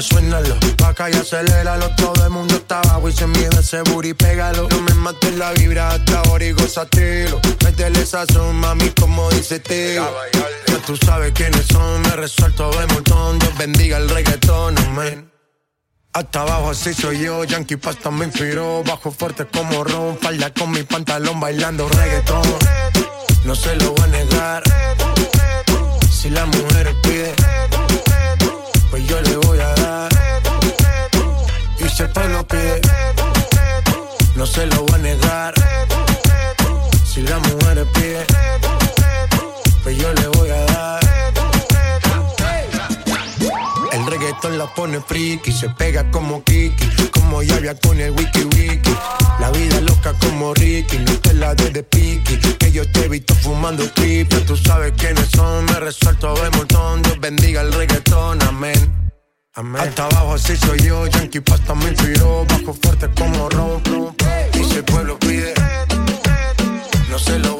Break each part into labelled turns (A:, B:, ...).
A: Oye, suénalo. Acá y aceléralo. Todo el mundo está abajo y se miedo ese booty, pégalo. No me mates la vibra hasta ahora y gozatelo. Métele sazón, mami, como dice tío. Ya tú sabes quiénes son. Me resuelto de montón. Dios bendiga el reggaetón, amén. Hasta abajo así soy yo, Yankee Pasta me inspiró Bajo fuerte como Ron, falda con mi pantalón bailando reggaetón No se lo voy a negar Si la mujer pide Pues yo le voy a te lo pide. No se lo voy a negar. Si la mujer pide, pues yo le voy a dar. El reggaetón la pone friki, se pega como Kiki, como llavia con el wiki wiki. La vida loca como Ricky, no te la de, de piqui. Que yo te he visto fumando creepy, tú sabes quiénes son. Me resuelto de montón, Dios bendiga el reggaetón, amén. Amén. Hasta abajo así soy yo, Yankee Pasta me inspiró, bajo fuerte como Ron. Y si el pueblo pide, no se lo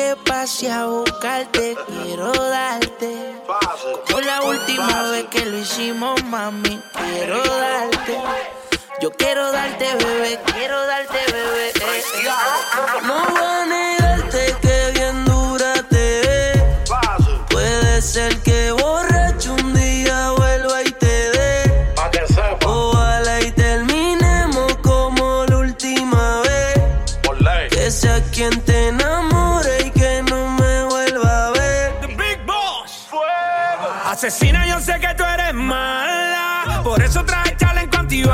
B: que
C: pase a buscarte, quiero darte. Como la última vez que lo hicimos, mami, quiero darte. Yo quiero darte, bebé, quiero darte, bebé. Eh. eh. No van
D: Asesina, yo sé que tú eres mala. Por eso traje challenge contigo.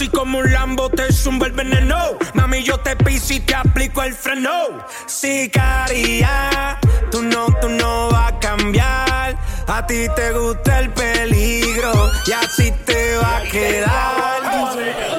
D: Así como un Lambo te zumba el veneno. Mami, yo te piso y te aplico el freno. Sicaria, tú no, tú no vas a cambiar. A ti te gusta el peligro y así te va a quedar.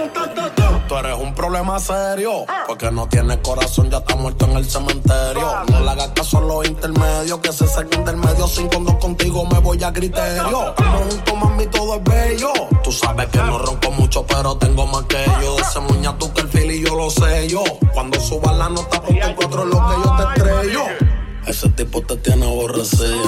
E: Tú eres un problema serio. Porque no tienes corazón, ya está muerto en el cementerio. No le hagas caso a los intermedios, que se saque intermedio. Sin condón contigo me voy a criterio. Estamos juntos, mami, todo es bello. Tú sabes que no ronco mucho, pero tengo más que yo. Ese muña tú que el fil y yo lo sé yo. Cuando subas la nota, porque encuentro lo que yo te estrello. Ese tipo te tiene
D: aborrecido.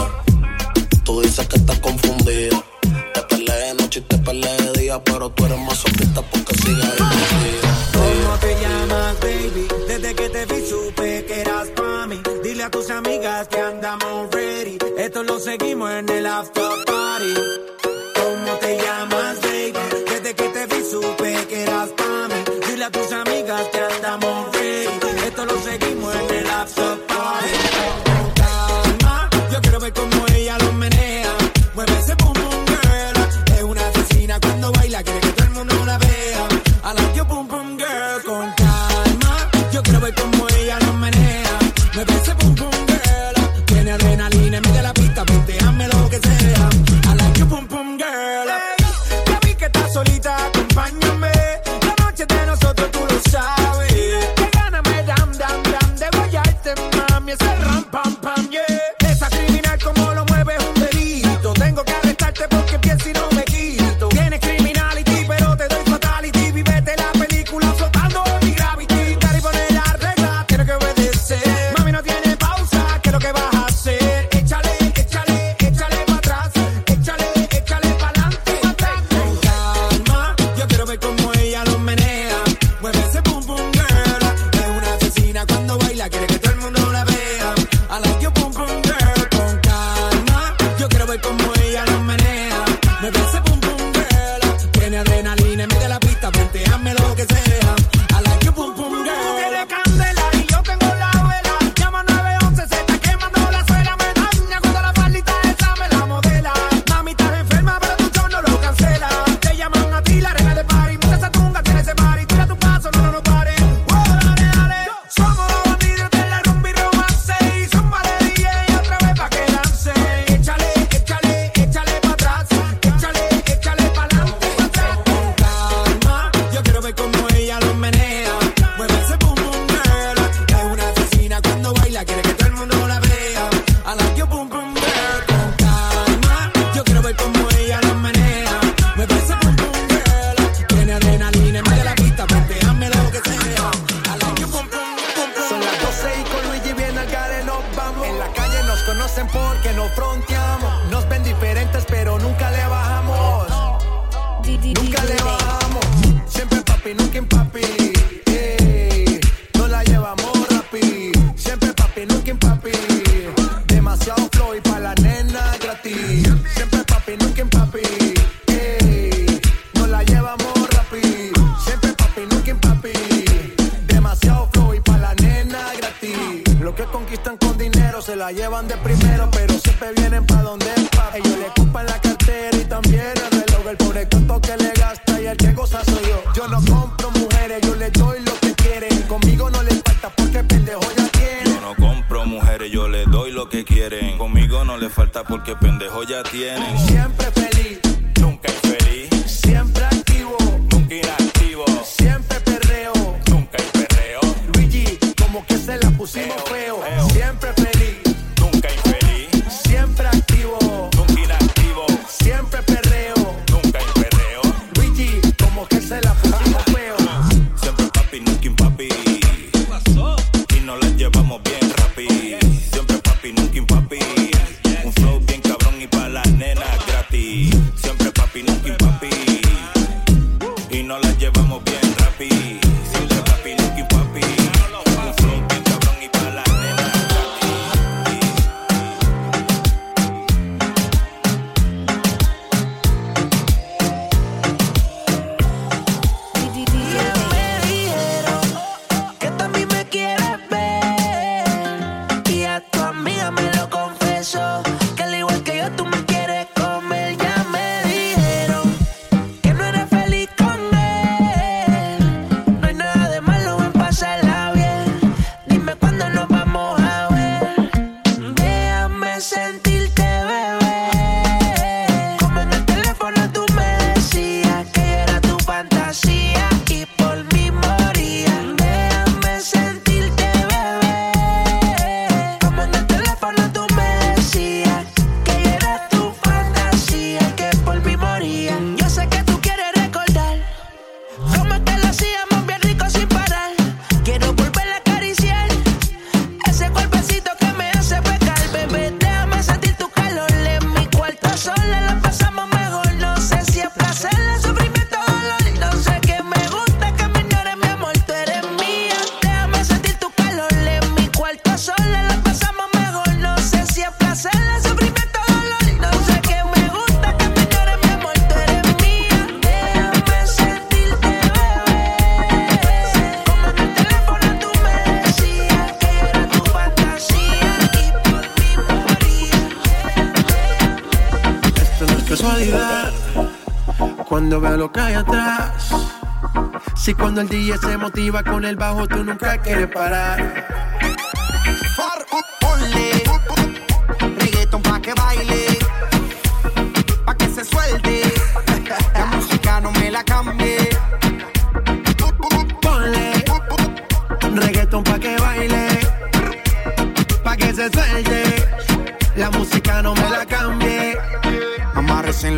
D: cuando
F: veo lo que hay atrás. Si cuando el DJ se motiva con el bajo, tú nunca quieres parar.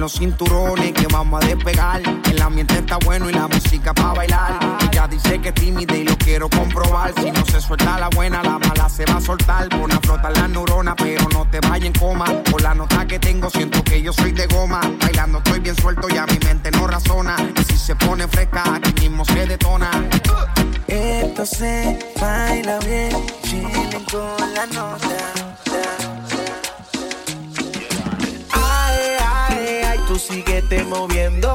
G: los cinturones que vamos a despegar. El ambiente está bueno y la música para bailar. Ella dice que es tímida y lo quiero comprobar. Si no se suelta la buena, la mala se va a soltar. Pon a flotar las neuronas, pero no te vayas en coma. Por la nota que tengo, siento que yo soy de goma. Bailando estoy bien suelto y a mi mente no razona. Y si se pone fresca, aquí mismo se detona.
H: Esto se baila bien, chilling con la nota. tú síguete moviendo.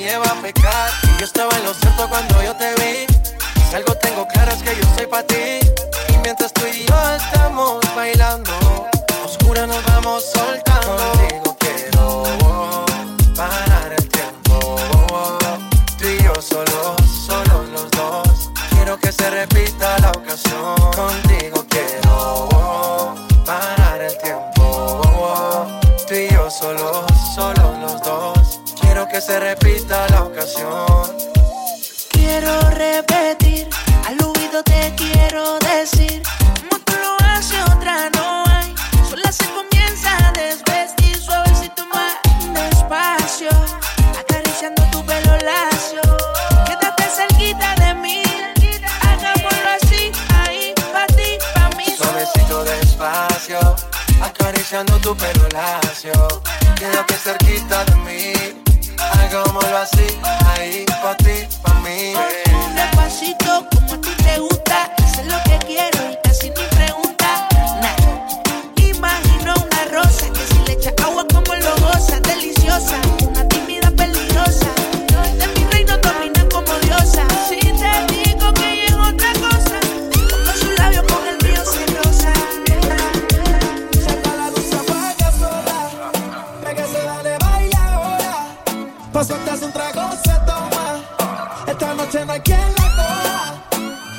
I: lleva a pecar. Y yo estaba en lo cierto cuando yo te vi. Si algo tengo claro es que yo soy para ti. Y mientras tú y yo estamos bailando, oscura nos vamos soltando. Contigo quiero parar el tiempo. Tú y yo solos, solo los dos. Quiero que se repita la ocasión. Contigo quiero parar el tiempo. Tú y yo solos, solo los dos que se repita la ocasión.
J: Quiero repetir, al oído te quiero decir, como tú lo haces otra no hay, sola se comienza a desvestir suavecito más despacio, acariciando tu pelo lacio. Quédate cerquita de mí, hagámoslo así, ahí, pa' ti, pa' mí.
I: Suavecito despacio, acariciando tu pelo lacio, quédate cerquita de mí Hagámoslo así, ahí, pa' ti, pa' mí.
J: Un Despacito, como a ti te gusta, eso es lo que quiero y casi ni pregunta. Nah. Imagino una rosa que si le echa agua como lo goza, deliciosa.
K: Pa' sueltas un trago se toma. Esta noche no hay quien la coja.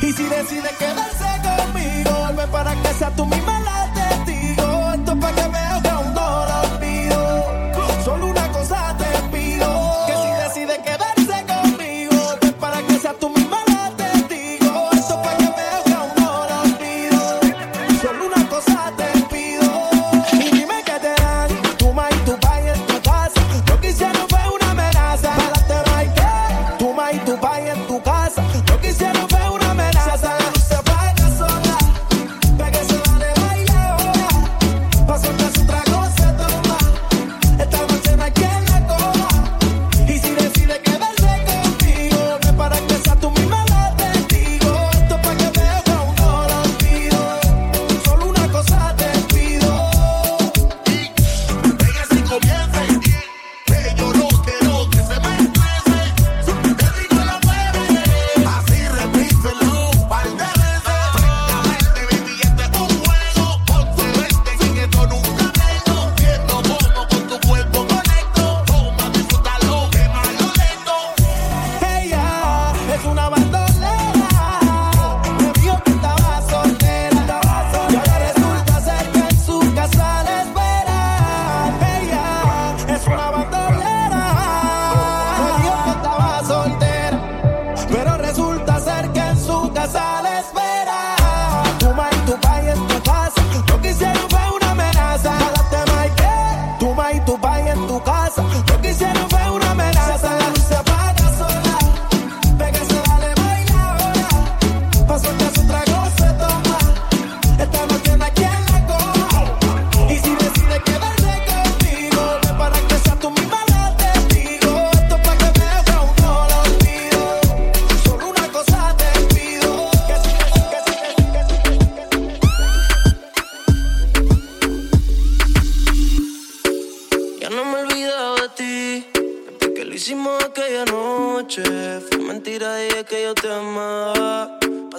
K: Y si decide quedarse.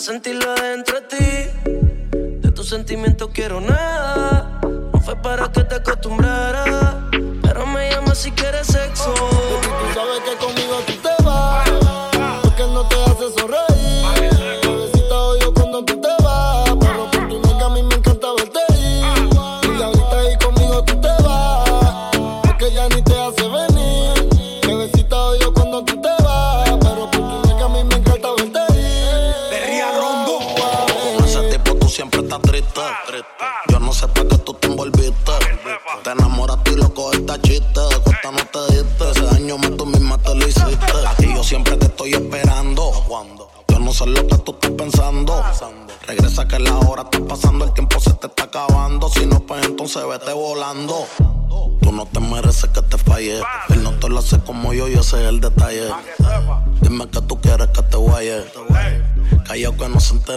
L: sentirlo dentro de ti. De tus sentimientos quiero nada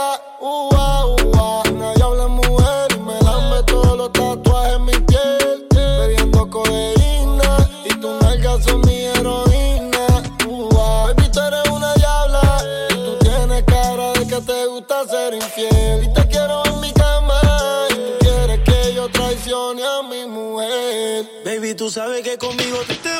L: nalga, uva, uh, uva. Habla mujer y me la todos los tatuajes en mi piel. Bebiendo codeína y tu nalgas son mi heroína, uva. Baby, tú eres una diabla y tú tienes cara de que te gusta ser infiel. Y te quiero en mi cama y tú quieres que yo traicione a mi mujer.
J: Baby, tú sabes que conmigo te, te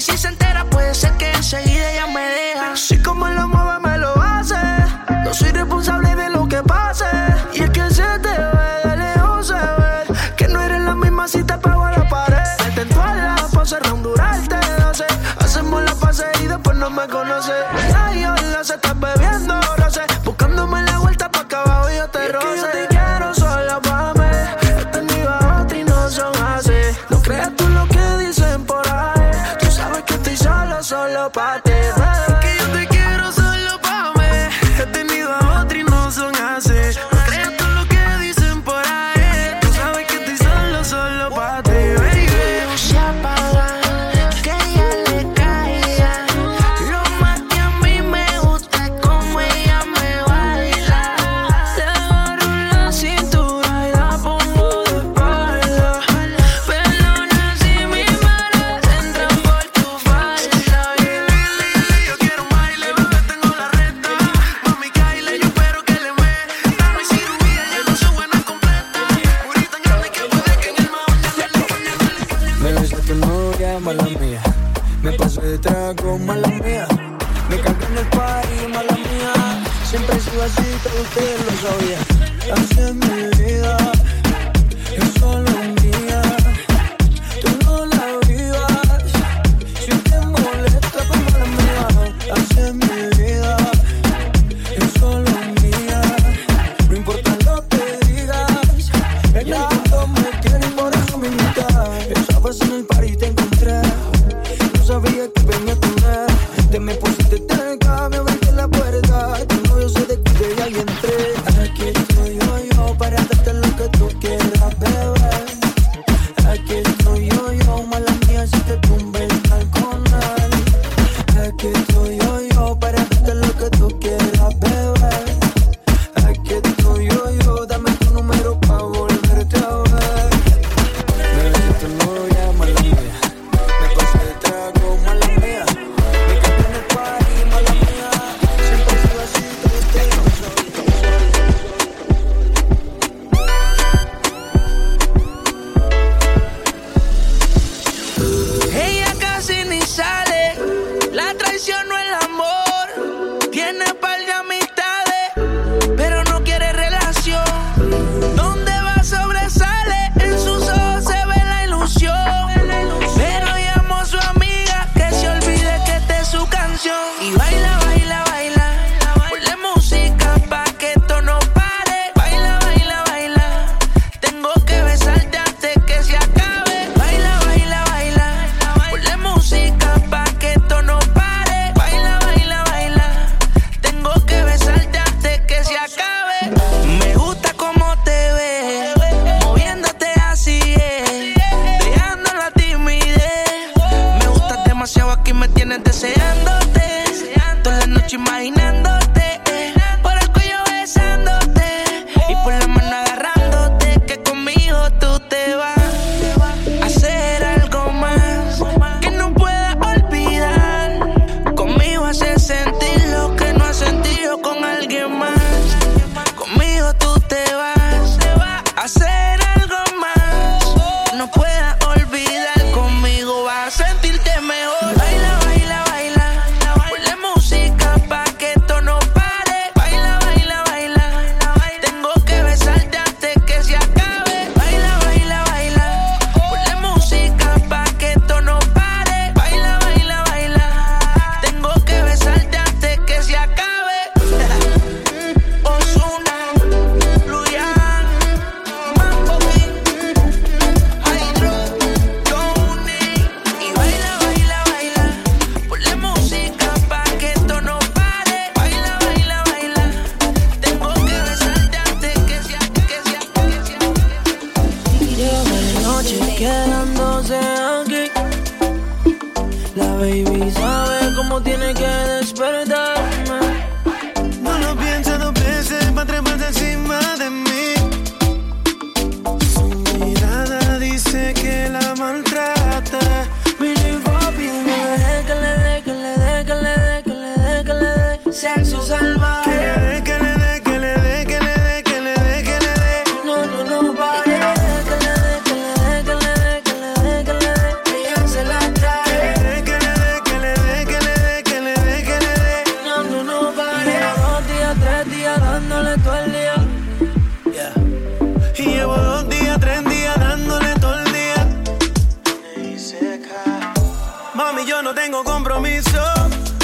B: she sent Pues en el party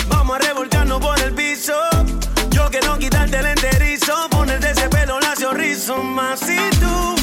C: Vamos a revolcarnos por el piso. Yo quiero quitarte el enterizo, ponerte ese pelo lacio rizo más si tú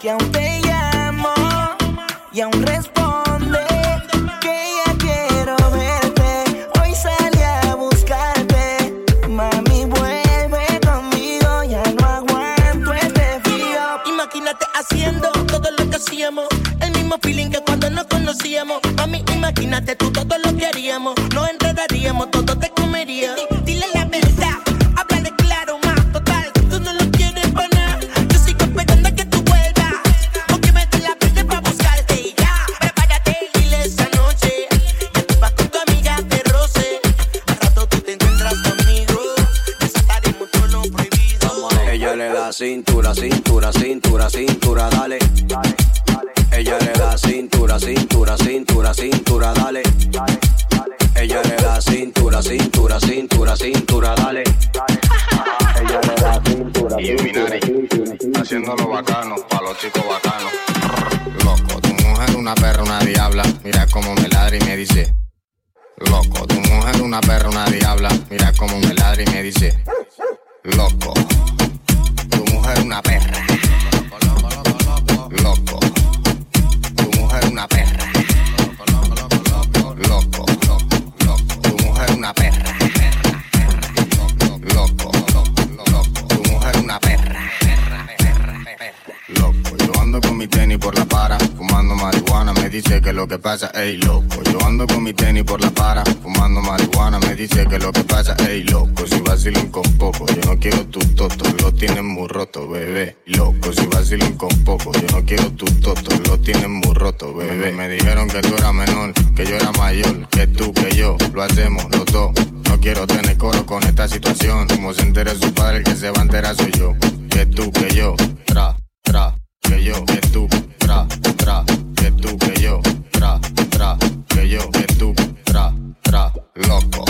C: que
M: aún te llamo y aún
J: responde que ya quiero verte. Hoy salí a buscarte, mami vuelve conmigo, ya no aguanto este frío.
N: Imagínate haciendo todo lo que hacíamos. El mismo feeling que cuando nos conocíamos. Mami, imagínate tú todo lo que haríamos. Nos enredaríamos, todo te comería.
O: Cintura, cintura, cintura, dale. Ella le da cintura, cintura, cintura, cintura, dale. Ella le da cintura, cintura, cintura, cintura, dale. Ella le da cintura, cintura, cintura,
P: haciéndolo bacano, pa' los chicos bacanos. Loco, tu mujer una perra, una diabla. Mira cómo me ladra y me dice. Loco, tu mujer una perra, una diabla. Mira cómo me ladra y me dice. Loco, tu mujer una perra. Fumando marihuana, me dice que lo que pasa, ey loco. Yo ando con mi tenis por la para, fumando marihuana, me dice que lo que pasa, ey loco. Si vacilan con poco, yo no quiero tu toto, lo tienen muy roto, bebé. Loco, si vacilan con poco, yo no quiero tu toto, lo tienen muy roto, bebé. Me dijeron que tú eras menor, que yo era mayor, que tú, que yo, lo hacemos los dos. No quiero tener coro con esta situación, como se entere su padre, el que se va a enterar soy yo. Que tú, que yo, tra, tra, que yo, que tú, tra, tra, que tú, que yo, tra, tra, que yo, que tú, tra, tra, loco.